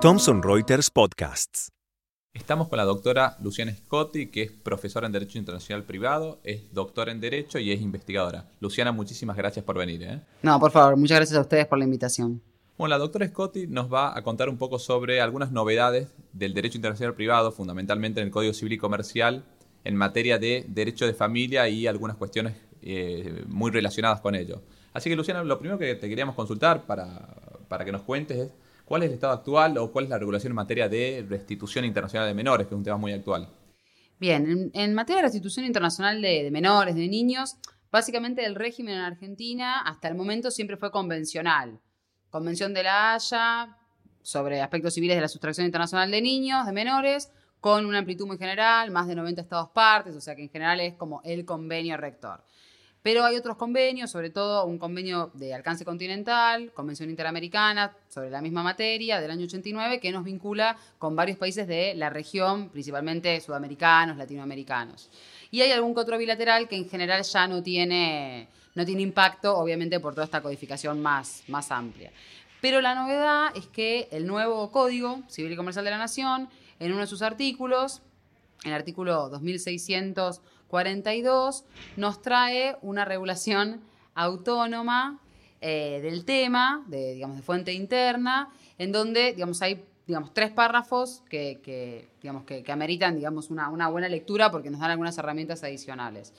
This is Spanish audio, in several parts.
Thomson Reuters Podcasts. Estamos con la doctora Luciana Scotti, que es profesora en Derecho Internacional Privado, es doctora en Derecho y es investigadora. Luciana, muchísimas gracias por venir. ¿eh? No, por favor, muchas gracias a ustedes por la invitación. Bueno, la doctora Scotti nos va a contar un poco sobre algunas novedades del derecho internacional privado, fundamentalmente en el Código Civil y Comercial, en materia de derecho de familia y algunas cuestiones eh, muy relacionadas con ello. Así que, Luciana, lo primero que te queríamos consultar para, para que nos cuentes es cuál es el estado actual o cuál es la regulación en materia de restitución internacional de menores, que es un tema muy actual. Bien, en, materia de restitución internacional de, de menores, de niños, básicamente el régimen en Argentina hasta el momento siempre fue convencional Convención de la Haya sobre aspectos civiles de la sustracción internacional de niños, de menores, con una amplitud muy general, más de 90 estados partes, o sea que en general es como el convenio rector. Pero hay otros convenios, sobre todo un convenio de alcance continental, Convención Interamericana sobre la misma materia del año 89, que nos vincula con varios países de la región, principalmente sudamericanos, latinoamericanos. Y hay algún que otro bilateral que en general ya no tiene no tiene impacto, obviamente, por toda esta codificación más, más amplia. Pero la novedad es que el nuevo Código Civil y Comercial de la Nación, en uno de sus artículos, el artículo 2642, nos trae una regulación autónoma eh, del tema, de, digamos, de fuente interna, en donde digamos, hay digamos, tres párrafos que, digamos, que, ameritan digamos, una, una buena lectura porque nos dan algunas herramientas adicionales.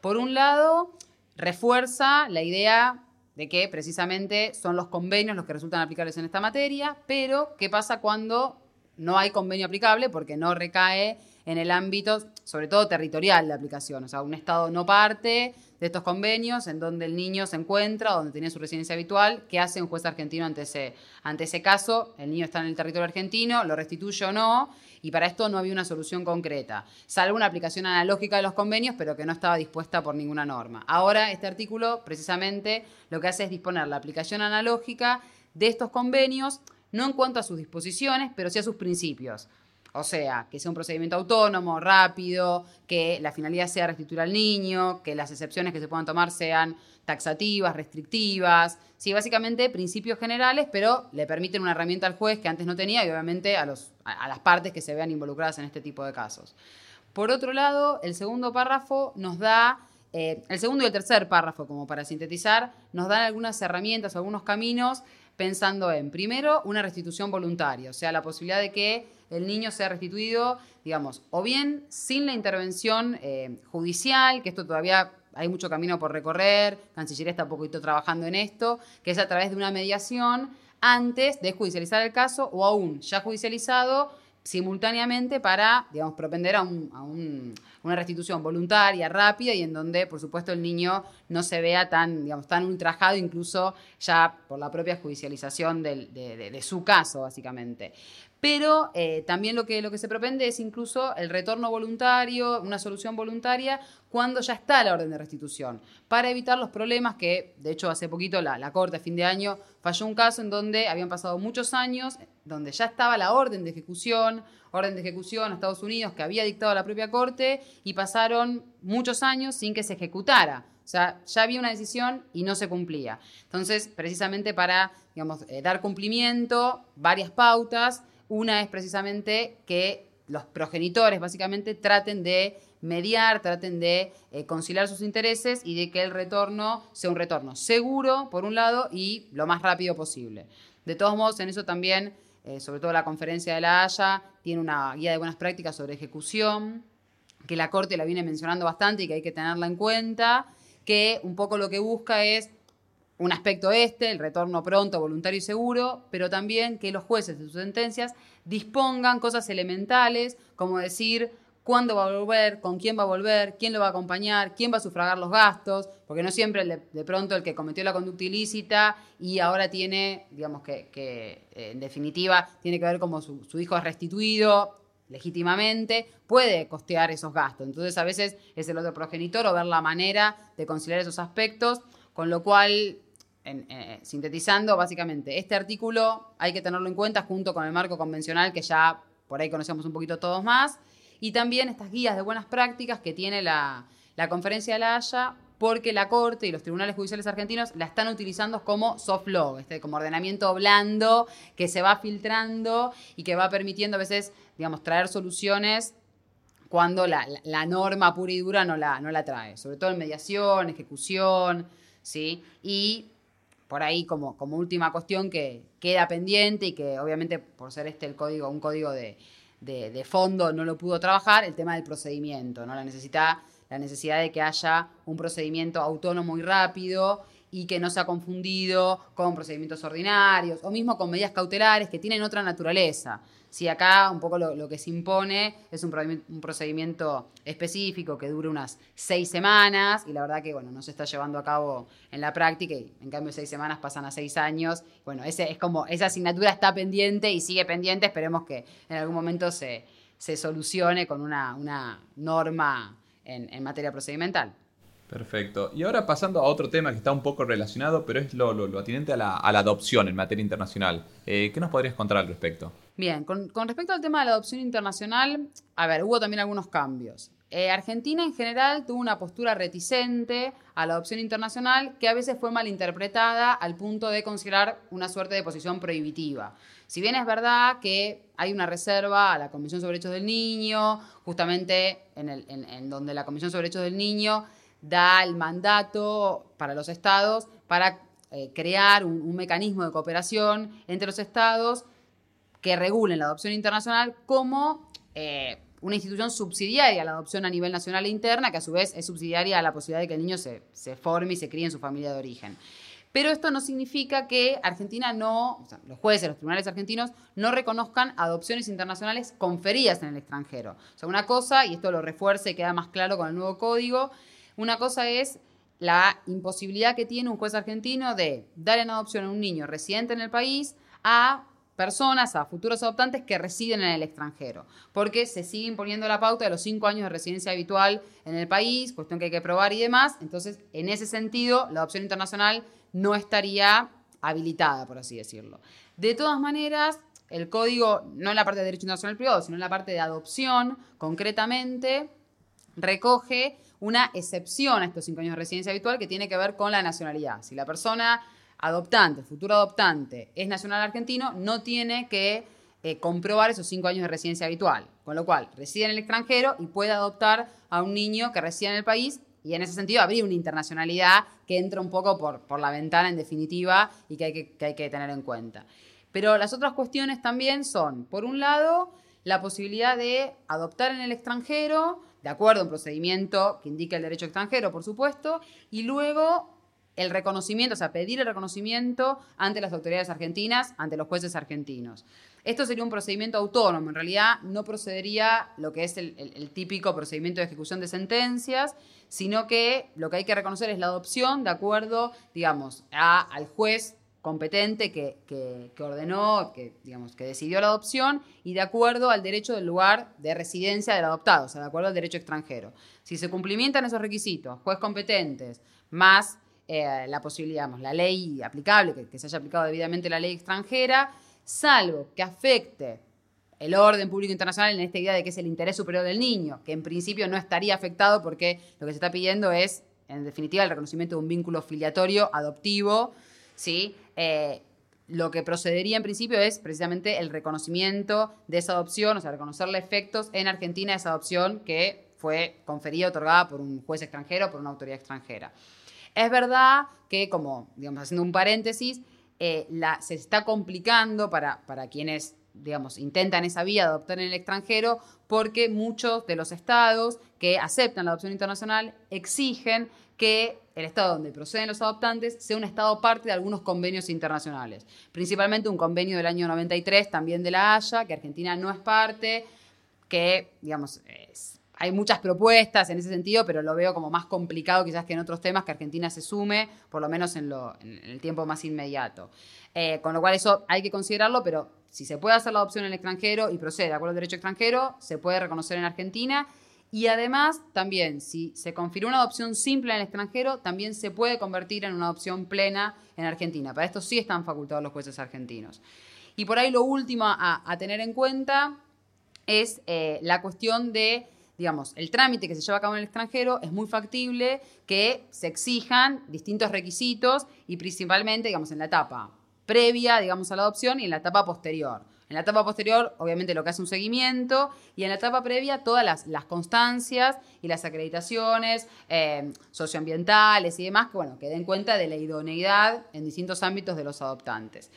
Por un lado, refuerza la idea de que precisamente son los convenios los que resultan aplicables en esta materia, pero ¿qué pasa cuando no hay convenio aplicable? Porque no recae en el ámbito, sobre todo territorial, de aplicación. O sea, un Estado no parte de estos convenios en donde el niño se encuentra, donde tiene su residencia habitual. ¿Qué hace un juez argentino ante ese, ante ese caso? El niño está en el territorio argentino, lo restituye o no, y para esto no había una solución concreta, salvo una aplicación analógica de los convenios, pero que no estaba dispuesta por ninguna norma. Ahora, este artículo precisamente lo que hace es disponer la aplicación analógica de estos convenios, no en cuanto a sus disposiciones, pero sí a sus principios. O sea, que sea un procedimiento autónomo, rápido, que la finalidad sea restituir al niño, que las excepciones que se puedan tomar sean taxativas, restrictivas. Sí, básicamente principios generales, pero le permiten una herramienta al juez que antes no tenía y obviamente a, los, a las partes que se vean involucradas en este tipo de casos. Por otro lado, el segundo párrafo nos da, eh, el segundo y el tercer párrafo, como para sintetizar, nos dan algunas herramientas, algunos caminos, pensando en, primero, una restitución voluntaria, o sea, la posibilidad de que el niño sea restituido, digamos, o bien sin la intervención eh, judicial, que esto todavía hay mucho camino por recorrer, Cancillería está un poquito trabajando en esto, que es a través de una mediación antes de judicializar el caso o aún ya judicializado simultáneamente para, digamos, propender a, una restitución voluntaria, rápida y en donde, por supuesto, el niño no se vea tan, digamos, tan ultrajado, incluso ya por la propia judicialización de, su caso, básicamente. Pero eh, también lo que, se propende es incluso el retorno voluntario, una solución voluntaria, cuando ya está la orden de restitución, para evitar los problemas que, de hecho, hace poquito la, Corte a fin de año falló un caso en donde habían pasado muchos años, donde ya estaba la orden de ejecución, orden de ejecución a Estados Unidos que había dictado la propia Corte, y pasaron muchos años sin que se ejecutara. O sea, ya había una decisión y no se cumplía. Entonces, precisamente para eh, dar cumplimiento, varias pautas, una es precisamente que los progenitores básicamente traten de mediar, traten de eh, conciliar sus intereses y de que el retorno sea un retorno seguro, por un lado, y lo más rápido posible. De todos modos, en eso también, eh, sobre todo la conferencia de la Haya, tiene una guía de buenas prácticas sobre ejecución, que la Corte la viene mencionando bastante y que hay que tenerla en cuenta, que un poco lo que busca es un aspecto este, el retorno pronto, voluntario y seguro, pero también que los jueces de sus sentencias dispongan cosas elementales, como decir cuándo va a volver, con quién va a volver, quién lo va a acompañar, quién va a sufragar los gastos, porque no siempre de, pronto el que cometió la conducta ilícita y ahora tiene, digamos que, eh, en definitiva tiene que ver como su, su hijo es restituido legítimamente, puede costear esos gastos. Entonces a veces es el otro progenitor o ver la manera de conciliar esos aspectos, con lo cual eh, sintetizando, básicamente, este artículo hay que tenerlo en cuenta junto con el marco convencional que ya por ahí conocemos un poquito todos más, y también estas guías de buenas prácticas que tiene la, Conferencia de la Haya porque la Corte y los tribunales judiciales argentinos la están utilizando como soft law, este, como ordenamiento blando que se va filtrando y que va permitiendo a veces, digamos, traer soluciones cuando la, norma pura y dura no la, no la trae, sobre todo en mediación, ejecución, ¿sí? Y por ahí como, como última cuestión que queda pendiente y que obviamente por ser este el código, un código de, de, fondo no lo pudo trabajar, el tema del procedimiento, ¿no? La necesidad, la necesidad de que haya un procedimiento autónomo y rápido y que no sea confundido con procedimientos ordinarios o mismo con medidas cautelares que tienen otra naturaleza. Si acá un poco lo, que se impone es un, procedimiento específico que dure unas seis semanas y la verdad que bueno, no se está llevando a cabo en la práctica y en cambio seis semanas pasan a seis años. Bueno, ese es como esa asignatura está pendiente y sigue pendiente. Esperemos que en algún momento se, solucione con una, norma en materia procedimental. Perfecto. Y ahora pasando a otro tema que está un poco relacionado, pero es lo, lo, atinente a la, adopción en materia internacional. Eh, ¿Qué nos podrías contar al respecto? Bien, con, respecto al tema de la adopción internacional, a ver, hubo también algunos cambios. Eh, Argentina en general tuvo una postura reticente a la adopción internacional que a veces fue malinterpretada al punto de considerar una suerte de posición prohibitiva. Si bien es verdad que hay una reserva a la Comisión sobre Derechos del Niño, justamente en, en donde la Comisión sobre Derechos del Niño da el mandato para los estados para eh, crear un, mecanismo de cooperación entre los estados que regulen la adopción internacional como eh, una institución subsidiaria a la adopción a nivel nacional e interna, que a su vez es subsidiaria a la posibilidad de que el niño se, se forme y se críe en su familia de origen. Pero esto no significa que Argentina no, o sea, los jueces, los tribunales argentinos no reconozcan adopciones internacionales conferidas en el extranjero. O sea, una cosa, y esto lo refuerza y queda más claro con el nuevo código, una cosa es la imposibilidad que tiene un juez argentino de dar en adopción a un niño residente en el país a personas, a futuros adoptantes que residen en el extranjero, porque se sigue imponiendo la pauta de los cinco años de residencia habitual en el país, cuestión que hay que probar y demás. Entonces, en ese sentido, la adopción internacional no estaría habilitada, por así decirlo. De todas maneras, el código, no en la parte de derecho internacional privado, sino en la parte de adopción, concretamente, recoge una excepción a estos cinco años de residencia habitual que tiene que ver con la nacionalidad. Si la persona adoptante, futuro adoptante, es nacional argentino, no tiene que eh, comprobar esos cinco años de residencia habitual. Con lo cual, reside en el extranjero y puede adoptar a un niño que reside en el país y en ese sentido habría una internacionalidad que entra un poco por, por la ventana en definitiva y que hay que, que hay que tener en cuenta. Pero las otras cuestiones también son, por un lado, la posibilidad de adoptar en el extranjero de acuerdo a un procedimiento que indica el derecho extranjero, por supuesto, y luego el reconocimiento, o sea, pedir el reconocimiento ante las autoridades argentinas, ante los jueces argentinos. Esto sería un procedimiento autónomo, en realidad no procedería lo que es el, típico procedimiento de ejecución de sentencias, sino que lo que hay que reconocer es la adopción de acuerdo, digamos, al juez competente que, ordenó, que, digamos, que decidió la adopción y de acuerdo al derecho del lugar de residencia del adoptado, o sea, de acuerdo al derecho extranjero. Si se cumplimentan esos requisitos, juez competentes, más eh, la posibilidad, digamos, la ley aplicable, que, que se haya aplicado debidamente la ley extranjera, salvo que afecte el orden público internacional en esta idea de que es el interés superior del niño, que en principio no estaría afectado porque lo que se está pidiendo es, en definitiva, el reconocimiento de un vínculo filiatorio adoptivo, ¿sí? Eh, lo que procedería en principio es precisamente el reconocimiento de esa adopción, o sea, reconocerle efectos en Argentina de esa adopción que fue conferida, otorgada por un juez extranjero, por una autoridad extranjera. Es verdad que, como, digamos, haciendo un paréntesis, eh, se está complicando para, para quienes digamos, intentan esa vía de adoptar en el extranjero porque muchos de los estados que aceptan la adopción internacional exigen que el estado donde proceden los adoptantes sea un estado parte de algunos convenios internacionales, principalmente un convenio del año 93 también de la Haya, que Argentina no es parte, que, digamos, hay muchas propuestas en ese sentido, pero lo veo como más complicado quizás que en otros temas que Argentina se sume, por lo menos en, el tiempo más inmediato. Eh, con lo cual eso hay que considerarlo, pero si se puede hacer la adopción en el extranjero y procede de acuerdo al derecho extranjero, se puede reconocer en Argentina y además, también, si se confirma una adopción simple en el extranjero, también se puede convertir en una adopción plena en Argentina. Para esto sí están facultados los jueces argentinos. Y por ahí lo último a, tener en cuenta es eh, la cuestión de digamos, el trámite que se lleva a cabo en el extranjero es muy factible que se exijan distintos requisitos y principalmente, digamos, en la etapa previa, digamos, a la adopción y en la etapa posterior. En la etapa posterior, obviamente, lo que hace un seguimiento y en la etapa previa, todas las, constancias y las acreditaciones eh, socioambientales y demás que, bueno, que den cuenta de la idoneidad en distintos ámbitos de los adoptantes.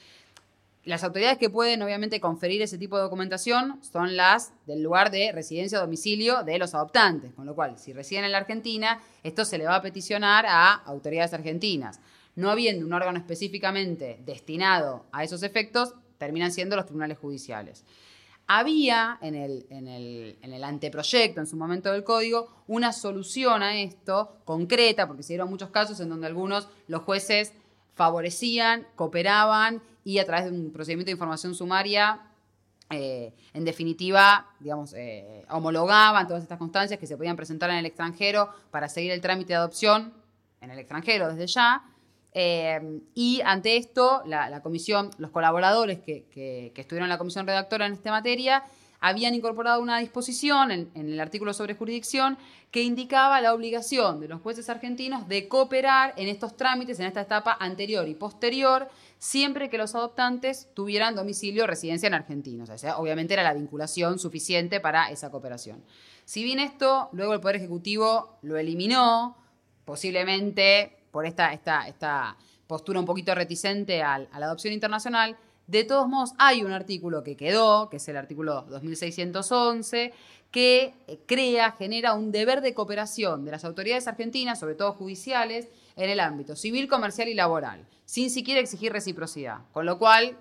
Las autoridades que pueden, obviamente, conferir ese tipo de documentación son las del lugar de residencia o domicilio de los adoptantes, con lo cual, si residen en la Argentina, esto se le va a peticionar a autoridades argentinas. No habiendo un órgano específicamente destinado a esos efectos, terminan siendo los tribunales judiciales. Había en el, en, anteproyecto, en su momento del código, una solución a esto concreta, porque se dieron muchos casos en donde algunos, los jueces favorecían, cooperaban y a través de un procedimiento de información sumaria, eh, en definitiva, digamos, eh, homologaban todas estas constancias que se podían presentar en el extranjero para seguir el trámite de adopción en el extranjero desde ya. Eh, y ante esto, la, comisión, los colaboradores que, que, estuvieron en la comisión redactora en esta materia, habían incorporado una disposición en, el artículo sobre jurisdicción que indicaba la obligación de los jueces argentinos de cooperar en estos trámites, en esta etapa anterior y posterior, siempre que los adoptantes tuvieran domicilio o residencia en Argentina. O sea, obviamente era la vinculación suficiente para esa cooperación. Si bien esto, luego el Poder Ejecutivo lo eliminó, posiblemente por esta, esta, esta postura un poquito reticente a la adopción internacional, de todos modos, hay un artículo que quedó, que es el artículo 2611, que eh, crea, genera un deber de cooperación de las autoridades argentinas, sobre todo judiciales, en el ámbito civil, comercial y laboral, sin siquiera exigir reciprocidad. Con lo cual,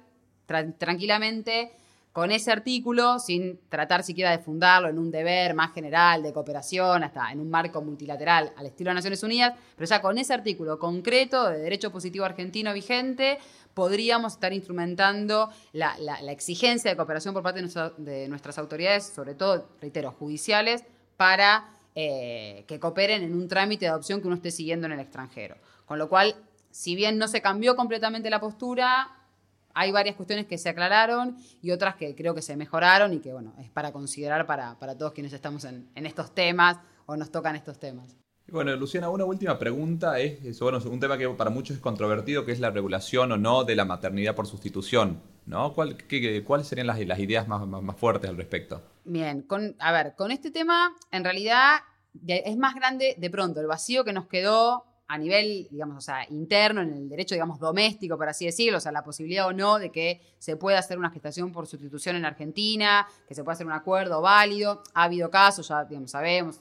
tranquilamente con ese artículo, sin tratar siquiera de fundarlo en un deber más general de cooperación, hasta en un marco multilateral al estilo de Naciones Unidas, pero ya con ese artículo concreto de derecho positivo argentino vigente, podríamos estar instrumentando la, exigencia de cooperación por parte de, nuestras autoridades, sobre todo, reitero, judiciales, para eh, que cooperen en un trámite de adopción que uno esté siguiendo en el extranjero. Con lo cual, si bien no se cambió completamente la postura, hay varias cuestiones que se aclararon y otras que creo que se mejoraron y que, bueno, es para considerar para, todos quienes estamos en, estos temas o nos tocan estos temas. Bueno, Luciana, una última pregunta es bueno, un tema que para muchos es controvertido, que es la regulación o no de la maternidad por sustitución. ¿no? ¿Cuál, ¿Cuáles serían las, ideas más, más, fuertes al respecto? Bien, con, a ver, con este tema, en realidad es más grande de pronto el vacío que nos quedó a nivel, digamos, o sea, interno, en el derecho, digamos, doméstico, por así decirlo, o sea, la posibilidad o no de que se pueda hacer una gestación por sustitución en Argentina, que se pueda hacer un acuerdo válido. Ha habido casos, ya, digamos, sabemos,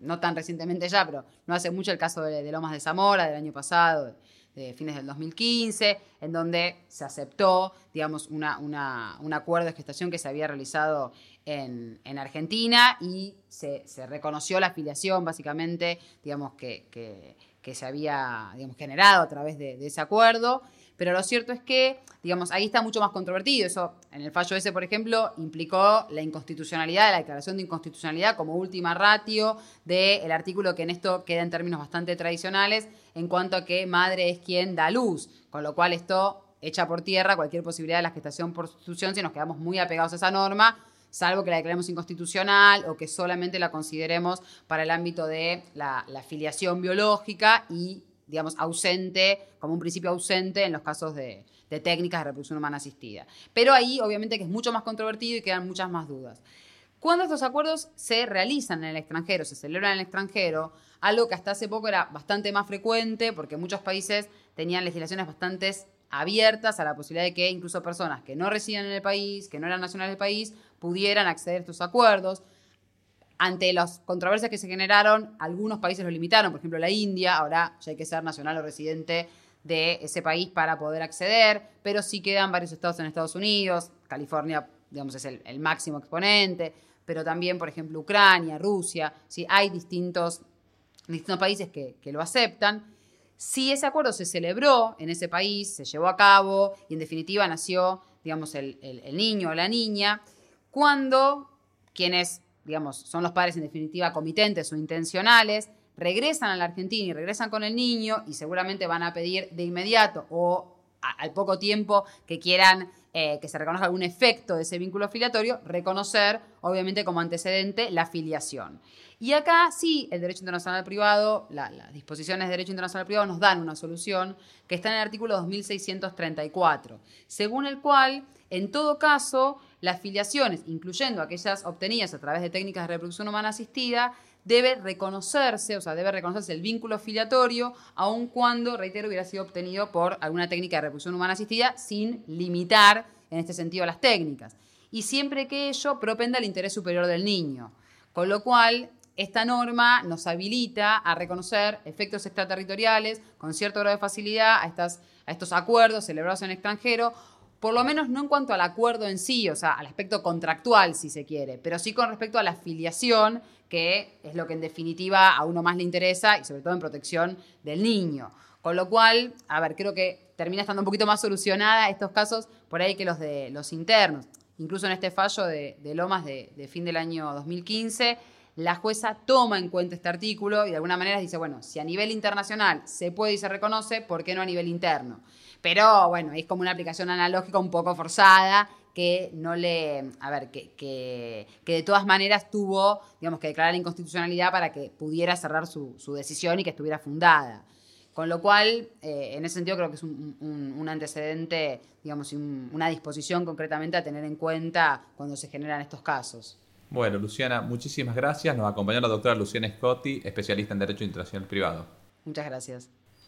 no tan recientemente ya, pero no hace mucho el caso de, Lomas de Zamora del año pasado, de, fines del 2015, en donde se aceptó, digamos, una, un acuerdo de gestación que se había realizado en, Argentina y se, reconoció la afiliación, básicamente, digamos, que se había generado a través de, ese acuerdo. Pero lo cierto es que, digamos, ahí está mucho más controvertido. Eso, en el fallo ese, por ejemplo, implicó la inconstitucionalidad, la declaración de inconstitucionalidad como última ratio del artículo que en esto queda en términos bastante tradicionales en cuanto a que madre es quien da luz. Con lo cual esto echa por tierra cualquier posibilidad de la gestación por sustitución si nos quedamos muy apegados a esa norma salvo que la declaremos inconstitucional o que solamente la consideremos para el ámbito de la, filiación biológica y, digamos, ausente, como un principio ausente en los casos de, técnicas de reproducción humana asistida. Pero ahí, obviamente, que es mucho más controvertido y quedan muchas más dudas. Cuando estos acuerdos se realizan en el extranjero, se celebran en el extranjero, algo que hasta hace poco era bastante más frecuente, porque muchos países tenían legislaciones bastante abiertas a la posibilidad de que incluso personas que no residían en el país, que no eran nacionales del país, pudieran acceder a estos acuerdos. Ante las controversias que se generaron, algunos países lo limitaron, por ejemplo la India, ahora ya hay que ser nacional o residente de ese país para poder acceder, pero sí quedan varios estados en Estados Unidos, California, digamos, es el, máximo exponente, pero también, por ejemplo, Ucrania, Rusia, ¿sí? hay distintos, distintos países que lo aceptan. Si ese acuerdo se celebró en ese país, se llevó a cabo y en definitiva nació, digamos, el, el niño o la niña, cuando quienes, digamos, son los padres en definitiva comitentes o intencionales, regresan a la Argentina y regresan con el niño y seguramente van a pedir de inmediato o al poco tiempo que quieran eh, que se reconozca algún efecto de ese vínculo filiatorio, reconocer, obviamente, como antecedente la filiación. Y acá sí, el derecho internacional privado, las disposiciones de derecho internacional privado nos dan una solución que está en el artículo 2634, según el cual, en todo caso, las filiaciones, incluyendo aquellas obtenidas a través de técnicas de reproducción humana asistida, debe reconocerse, o sea, debe reconocerse el vínculo filiatorio, aun cuando, reitero, hubiera sido obtenido por alguna técnica de reproducción humana asistida, sin limitar en este sentido las técnicas. Y siempre que ello propenda al interés superior del niño. Con lo cual, esta norma nos habilita a reconocer efectos extraterritoriales con cierto grado de facilidad a, estas, a estos acuerdos celebrados en extranjero, por lo menos no en cuanto al acuerdo en sí, o sea, al aspecto contractual, si se quiere, pero sí con respecto a la filiación, que es lo que en definitiva a uno más le interesa y sobre todo en protección del niño. Con lo cual, a ver, creo que termina estando un poquito más solucionada estos casos por ahí que los de los internos. Incluso en este fallo de, Lomas de, de fin del año 2015 la jueza toma en cuenta este artículo y de alguna manera dice, bueno, si a nivel internacional se puede y se reconoce, ¿por qué no a nivel interno? Pero bueno, es como una aplicación analógica un poco forzada que no le, a ver, que, que, de todas maneras tuvo, digamos, que declarar la inconstitucionalidad para que pudiera cerrar su, decisión y que estuviera fundada. Con lo cual, eh, en ese sentido creo que es un, antecedente, digamos, una disposición concretamente a tener en cuenta cuando se generan estos casos. Bueno, Luciana, muchísimas gracias. Nos acompañó la doctora Luciana Scotti, especialista en Derecho Internacional Privado. Muchas gracias.